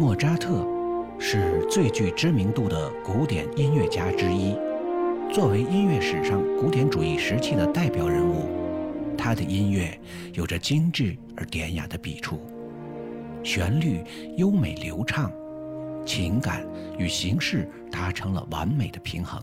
莫扎特是最具知名度的古典音乐家之一。作为音乐史上古典主义时期的代表人物，他的音乐有着精致而典雅的笔触，旋律优美流畅，情感与形式达成了完美的平衡。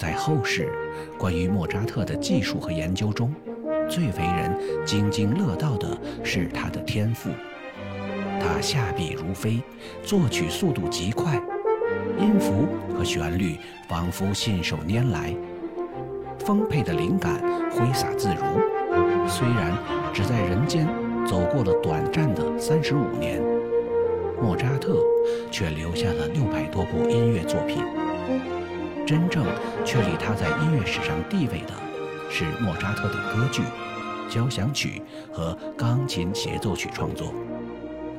在后世关于莫扎特的技术和研究中，最为人津津乐道的是他的天赋。他下笔如飞，作曲速度极快，音符和旋律仿佛信手拈来，丰沛的灵感挥洒自如。虽然只在人间走过了短暂的三十五年，莫扎特却留下了六百多部音乐作品。真正确立他在音乐史上地位的，是莫扎特的歌剧、交响曲和钢琴协奏曲创作，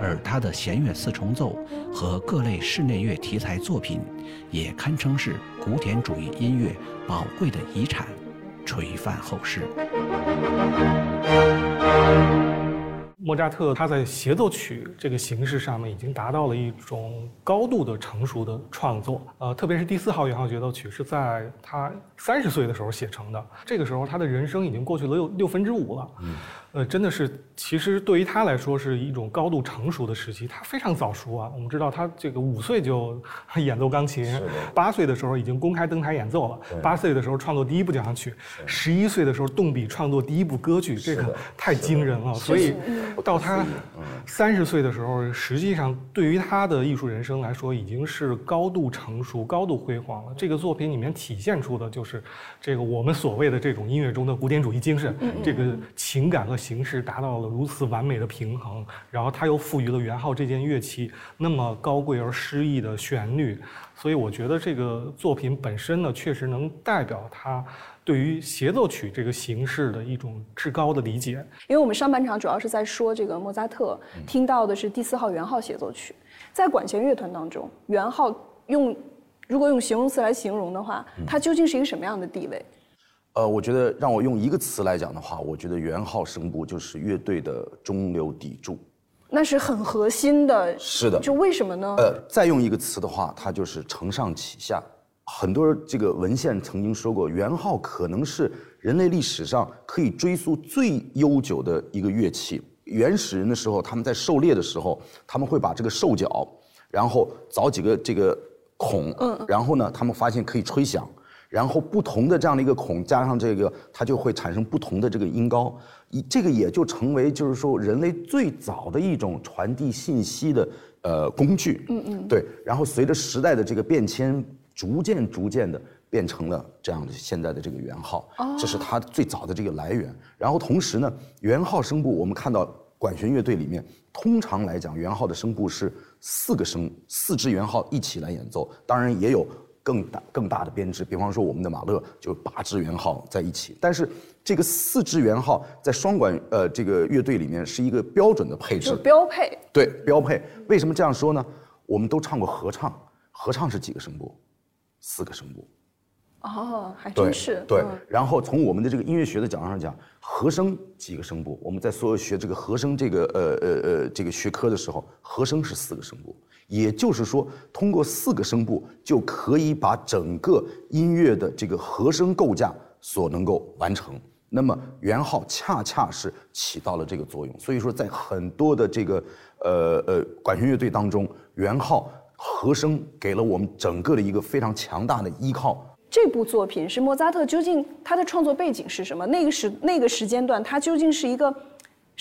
而他的弦乐四重奏和各类室内乐题材作品，也堪称是古典主义音乐宝贵的遗产，垂范后世。莫扎特他在协奏曲这个形式上面已经达到了一种高度的成熟的创作，呃，特别是第四号圆号协奏曲是在他三十岁的时候写成的，这个时候他的人生已经过去了六六分之五了。呃，真的是，其实对于他来说是一种高度成熟的时期。他非常早熟啊，我们知道他这个五岁就 演奏钢琴，八岁的时候已经公开登台演奏了，八岁的时候创作第一部交响曲，十一岁的时候动笔创作第一部歌剧，这个太惊人了。所以到他三十岁的时候，实际上对于他的艺术人生来说，已经是高度成熟、高度辉煌了。这个作品里面体现出的就是这个我们所谓的这种音乐中的古典主义精神，这个情感和。形式达到了如此完美的平衡，然后他又赋予了元号这件乐器那么高贵而诗意的旋律，所以我觉得这个作品本身呢，确实能代表他对于协奏曲这个形式的一种至高的理解。因为我们上半场主要是在说这个莫扎特，听到的是第四号圆号协奏曲，在管弦乐团当中，圆号用如果用形容词来形容的话，它究竟是一个什么样的地位？呃，我觉得让我用一个词来讲的话，我觉得元号声部就是乐队的中流砥柱，那是很核心的。是的，就为什么呢？呃，再用一个词的话，它就是承上启下。很多这个文献曾经说过，元号可能是人类历史上可以追溯最悠久的一个乐器。原始人的时候，他们在狩猎的时候，他们会把这个兽角，然后凿几个这个孔，嗯，然后呢，他们发现可以吹响。然后不同的这样的一个孔加上这个，它就会产生不同的这个音高，以这个也就成为就是说人类最早的一种传递信息的呃工具。嗯嗯。对，然后随着时代的这个变迁，逐渐逐渐的变成了这样的现在的这个圆号。哦。这是它最早的这个来源。然后同时呢，圆号声部我们看到管弦乐队里面，通常来讲圆号的声部是四个声，四支圆号一起来演奏，当然也有。更大更大的编制，比方说我们的马勒就八支圆号在一起，但是这个四支圆号在双管呃这个乐队里面是一个标准的配置，标配。对，标配。为什么这样说呢？我们都唱过合唱，合唱是几个声部？四个声部。哦，还真是。对。然后从我们的这个音乐学的角度上讲，和声几个声部？我们在所有学这个和声这个呃呃呃这个学科的时候，和声是四个声部。也就是说，通过四个声部就可以把整个音乐的这个和声构架所能够完成。那么圆号恰恰是起到了这个作用。所以说，在很多的这个呃呃管弦乐队当中，圆号和声给了我们整个的一个非常强大的依靠。这部作品是莫扎特究竟他的创作背景是什么？那个时那个时间段，他究竟是一个？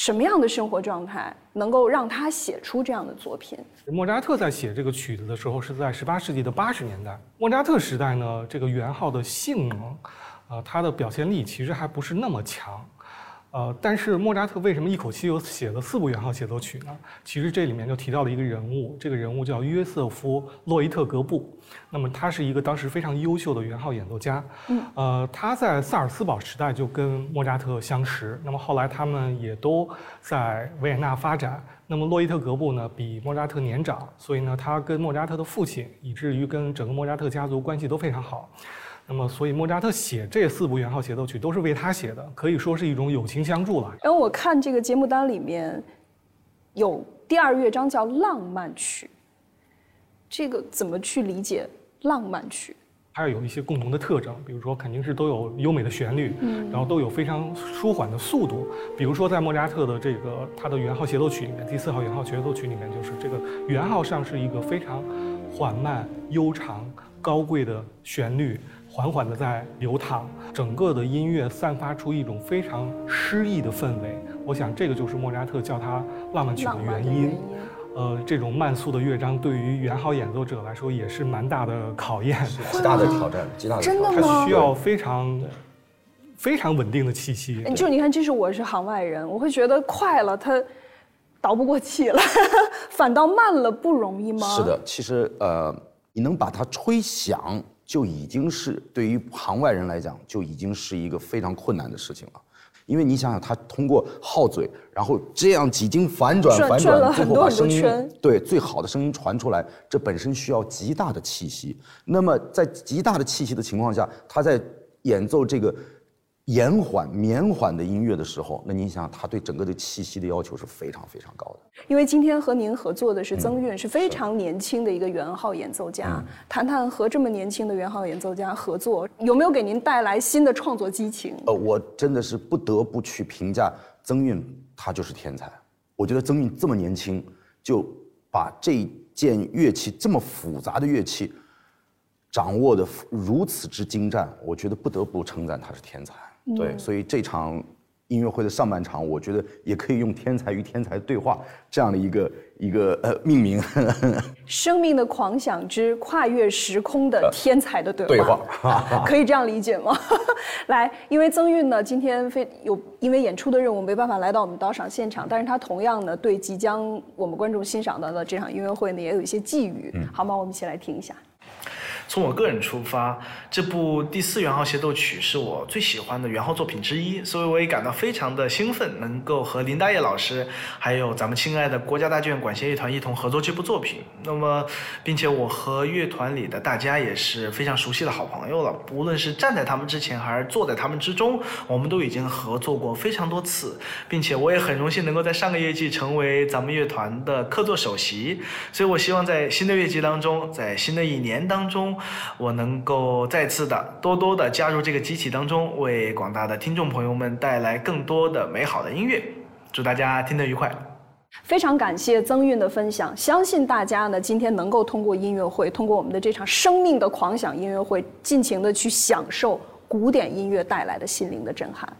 什么样的生活状态能够让他写出这样的作品？莫扎特在写这个曲子的时候是在十八世纪的八十年代。莫扎特时代呢，这个圆号的性能，啊，它的表现力其实还不是那么强。呃，但是莫扎特为什么一口气又写了四部圆号协奏曲呢？其实这里面就提到了一个人物，这个人物叫约瑟夫·洛伊特格布。那么他是一个当时非常优秀的圆号演奏家。嗯，呃，他在萨尔斯堡时代就跟莫扎特相识。那么后来他们也都在维也纳发展。那么洛伊特格布呢，比莫扎特年长，所以呢，他跟莫扎特的父亲，以至于跟整个莫扎特家族关系都非常好。那么，所以莫扎特写这四部圆号协奏曲都是为他写的，可以说是一种友情相助了。然后我看这个节目单里面有第二乐章叫浪漫曲，这个怎么去理解浪漫曲？它有一些共同的特征，比如说肯定是都有优美的旋律，嗯，然后都有非常舒缓的速度。比如说在莫扎特的这个他的圆号协奏曲里面，第四号圆号协奏曲里面，就是这个圆号上是一个非常缓慢、悠长、高贵的旋律。缓缓地在流淌，整个的音乐散发出一种非常诗意的氛围。我想，这个就是莫扎特叫它浪漫曲的原因。呃，这种慢速的乐章对于元号演奏者来说也是蛮大的考验，极大的挑战，极大的挑战。它需要非常非常稳定的气息。就你看，这是我是行外人，我会觉得快了，他倒不过气了，反倒慢了不容易吗？是的，其实呃，你能把它吹响。就已经是对于行外人来讲，就已经是一个非常困难的事情了，因为你想想，他通过号嘴，然后这样几经反转反转，最后把声音对最好的声音传出来，这本身需要极大的气息。那么在极大的气息的情况下，他在演奏这个。延缓、绵缓的音乐的时候，那您想，他对整个的气息的要求是非常非常高的。因为今天和您合作的是曾韵，是非常年轻的一个圆号演奏家。谈谈和这么年轻的圆号演奏家合作，有没有给您带来新的创作激情？呃，我真的是不得不去评价曾韵，他就是天才。我觉得曾韵这么年轻，就把这件乐器这么复杂的乐器掌握的如此之精湛，我觉得不得不称赞他是天才。对，所以这场音乐会的上半场，我觉得也可以用“天才与天才对话”这样的一个一个呃命名。生命的狂想之跨越时空的天才的对话，对 可以这样理解吗？来，因为曾韵呢，今天非有因为演出的任务没办法来到我们导赏现场，但是他同样呢，对即将我们观众欣赏到的这场音乐会呢，也有一些寄语，好吗？我们一起来听一下。从我个人出发，这部第四圆号协奏曲是我最喜欢的圆号作品之一，所以我也感到非常的兴奋，能够和林大业老师，还有咱们亲爱的国家大剧院管弦乐团一同合作这部作品。那么，并且我和乐团里的大家也是非常熟悉的好朋友了，无论是站在他们之前，还是坐在他们之中，我们都已经合作过非常多次，并且我也很荣幸能够在上个乐季成为咱们乐团的客座首席。所以我希望在新的乐季当中，在新的一年当中。我能够再次的多多的加入这个机器当中，为广大的听众朋友们带来更多的美好的音乐。祝大家听得愉快！非常感谢曾韵的分享，相信大家呢今天能够通过音乐会，通过我们的这场生命的狂想音乐会，尽情的去享受古典音乐带来的心灵的震撼。